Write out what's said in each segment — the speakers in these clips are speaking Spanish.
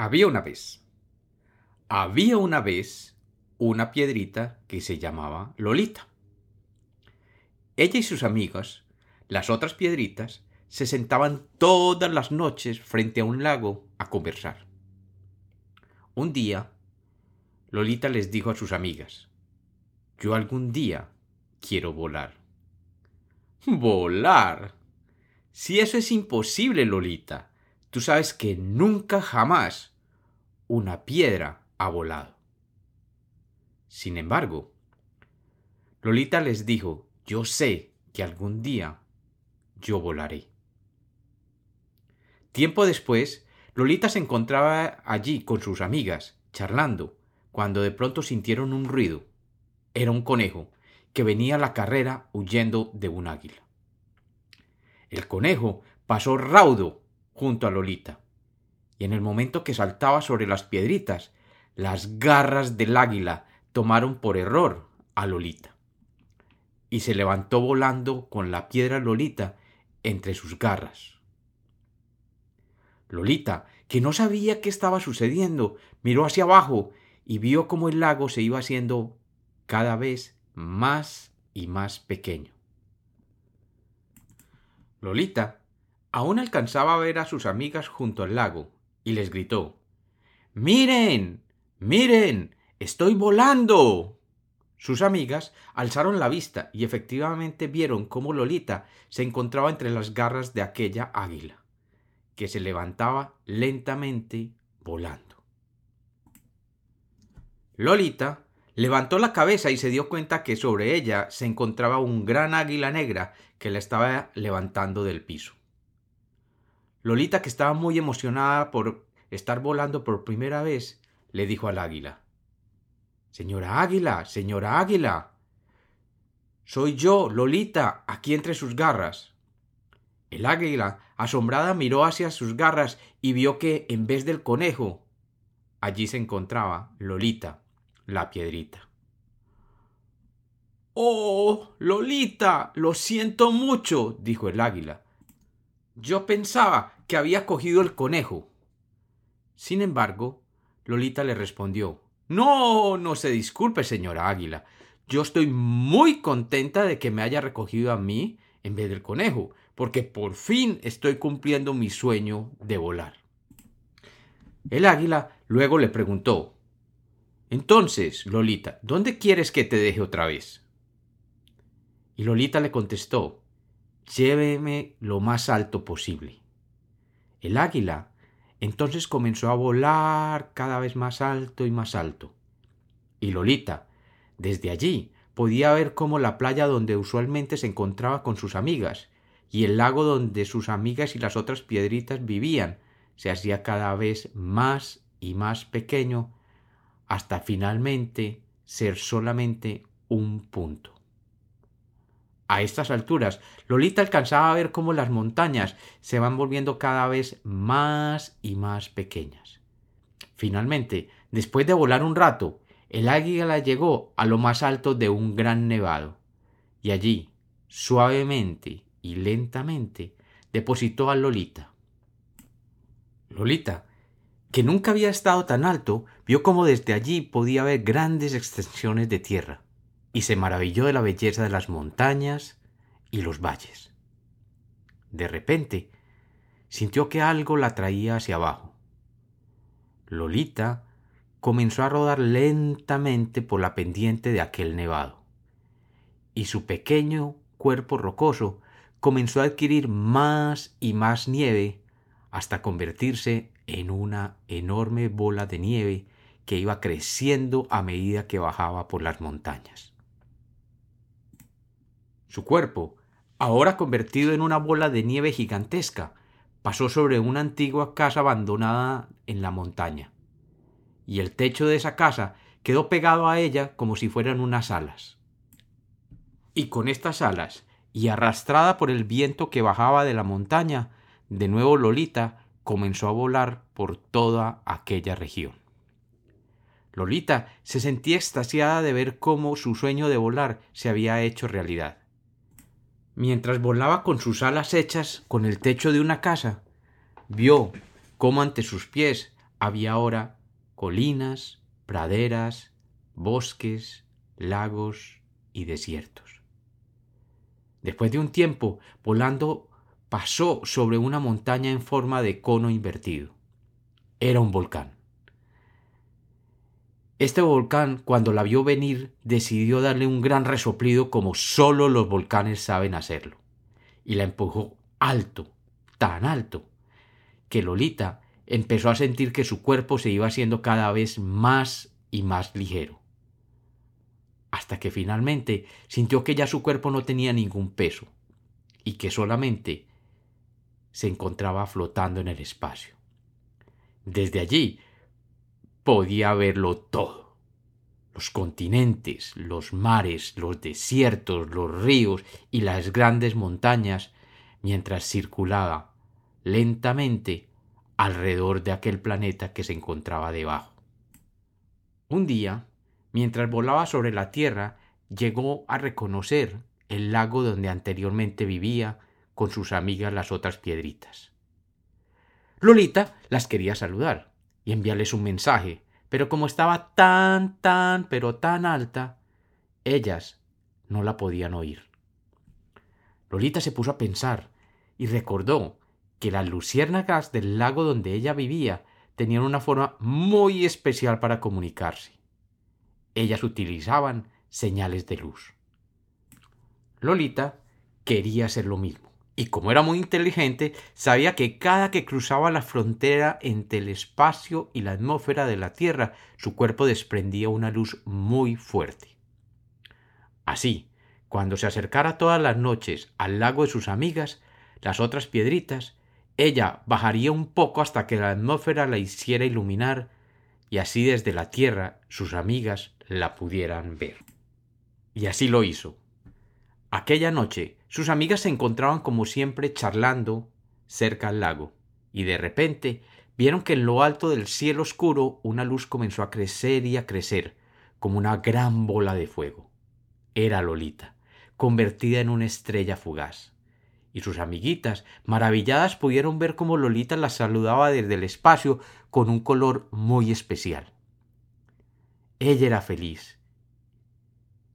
Había una vez. Había una vez una piedrita que se llamaba Lolita. Ella y sus amigas, las otras piedritas, se sentaban todas las noches frente a un lago a conversar. Un día, Lolita les dijo a sus amigas, Yo algún día quiero volar. ¿Volar? Si eso es imposible, Lolita. Tú sabes que nunca jamás una piedra ha volado. Sin embargo, Lolita les dijo, yo sé que algún día yo volaré. Tiempo después, Lolita se encontraba allí con sus amigas, charlando, cuando de pronto sintieron un ruido. Era un conejo, que venía a la carrera huyendo de un águila. El conejo pasó raudo junto a Lolita, y en el momento que saltaba sobre las piedritas, las garras del águila tomaron por error a Lolita, y se levantó volando con la piedra Lolita entre sus garras. Lolita, que no sabía qué estaba sucediendo, miró hacia abajo y vio cómo el lago se iba haciendo cada vez más y más pequeño. Lolita aún alcanzaba a ver a sus amigas junto al lago y les gritó Miren. Miren. Estoy volando. Sus amigas alzaron la vista y efectivamente vieron cómo Lolita se encontraba entre las garras de aquella águila, que se levantaba lentamente volando. Lolita levantó la cabeza y se dio cuenta que sobre ella se encontraba un gran águila negra que la estaba levantando del piso. Lolita, que estaba muy emocionada por estar volando por primera vez, le dijo al águila Señora Águila, señora Águila. Soy yo, Lolita, aquí entre sus garras. El águila, asombrada, miró hacia sus garras y vio que, en vez del conejo, allí se encontraba Lolita, la piedrita. Oh, Lolita, lo siento mucho, dijo el águila. Yo pensaba que había cogido el conejo. Sin embargo, Lolita le respondió No, no se disculpe, señora Águila. Yo estoy muy contenta de que me haya recogido a mí en vez del conejo, porque por fin estoy cumpliendo mi sueño de volar. El águila luego le preguntó Entonces, Lolita, ¿dónde quieres que te deje otra vez? Y Lolita le contestó Lléveme lo más alto posible. El águila entonces comenzó a volar cada vez más alto y más alto. Y Lolita, desde allí, podía ver cómo la playa donde usualmente se encontraba con sus amigas y el lago donde sus amigas y las otras piedritas vivían se hacía cada vez más y más pequeño hasta finalmente ser solamente un punto. A estas alturas, Lolita alcanzaba a ver cómo las montañas se van volviendo cada vez más y más pequeñas. Finalmente, después de volar un rato, el águila llegó a lo más alto de un gran nevado, y allí, suavemente y lentamente, depositó a Lolita. Lolita, que nunca había estado tan alto, vio cómo desde allí podía ver grandes extensiones de tierra y se maravilló de la belleza de las montañas y los valles. De repente, sintió que algo la traía hacia abajo. Lolita comenzó a rodar lentamente por la pendiente de aquel nevado, y su pequeño cuerpo rocoso comenzó a adquirir más y más nieve hasta convertirse en una enorme bola de nieve que iba creciendo a medida que bajaba por las montañas. Su cuerpo, ahora convertido en una bola de nieve gigantesca, pasó sobre una antigua casa abandonada en la montaña, y el techo de esa casa quedó pegado a ella como si fueran unas alas. Y con estas alas, y arrastrada por el viento que bajaba de la montaña, de nuevo Lolita comenzó a volar por toda aquella región. Lolita se sentía extasiada de ver cómo su sueño de volar se había hecho realidad mientras volaba con sus alas hechas con el techo de una casa, vio cómo ante sus pies había ahora colinas, praderas, bosques, lagos y desiertos. Después de un tiempo, volando, pasó sobre una montaña en forma de cono invertido. Era un volcán. Este volcán, cuando la vio venir, decidió darle un gran resoplido como sólo los volcanes saben hacerlo, y la empujó alto, tan alto, que Lolita empezó a sentir que su cuerpo se iba haciendo cada vez más y más ligero, hasta que finalmente sintió que ya su cuerpo no tenía ningún peso, y que solamente se encontraba flotando en el espacio. Desde allí podía verlo todo. Los continentes, los mares, los desiertos, los ríos y las grandes montañas, mientras circulaba lentamente alrededor de aquel planeta que se encontraba debajo. Un día, mientras volaba sobre la Tierra, llegó a reconocer el lago donde anteriormente vivía con sus amigas las otras piedritas. Lolita las quería saludar y enviarles un mensaje, pero como estaba tan, tan, pero tan alta, ellas no la podían oír. Lolita se puso a pensar y recordó que las luciérnagas del lago donde ella vivía tenían una forma muy especial para comunicarse. Ellas utilizaban señales de luz. Lolita quería hacer lo mismo y como era muy inteligente, sabía que cada que cruzaba la frontera entre el espacio y la atmósfera de la Tierra, su cuerpo desprendía una luz muy fuerte. Así, cuando se acercara todas las noches al lago de sus amigas, las otras piedritas, ella bajaría un poco hasta que la atmósfera la hiciera iluminar, y así desde la Tierra sus amigas la pudieran ver. Y así lo hizo. Aquella noche sus amigas se encontraban como siempre charlando cerca al lago, y de repente vieron que en lo alto del cielo oscuro una luz comenzó a crecer y a crecer, como una gran bola de fuego. Era Lolita, convertida en una estrella fugaz. Y sus amiguitas, maravilladas, pudieron ver cómo Lolita las saludaba desde el espacio con un color muy especial. Ella era feliz,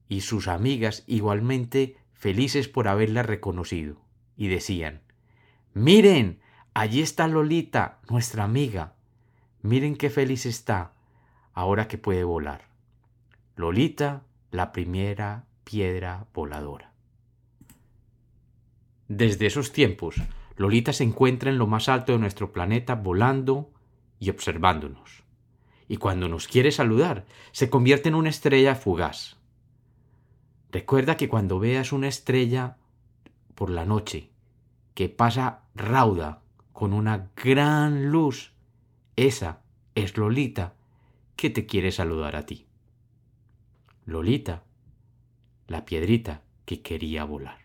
y sus amigas igualmente felices por haberla reconocido, y decían Miren, allí está Lolita, nuestra amiga. Miren qué feliz está, ahora que puede volar. Lolita, la primera piedra voladora. Desde esos tiempos, Lolita se encuentra en lo más alto de nuestro planeta volando y observándonos. Y cuando nos quiere saludar, se convierte en una estrella fugaz. Recuerda que cuando veas una estrella por la noche que pasa rauda con una gran luz, esa es Lolita que te quiere saludar a ti. Lolita, la piedrita que quería volar.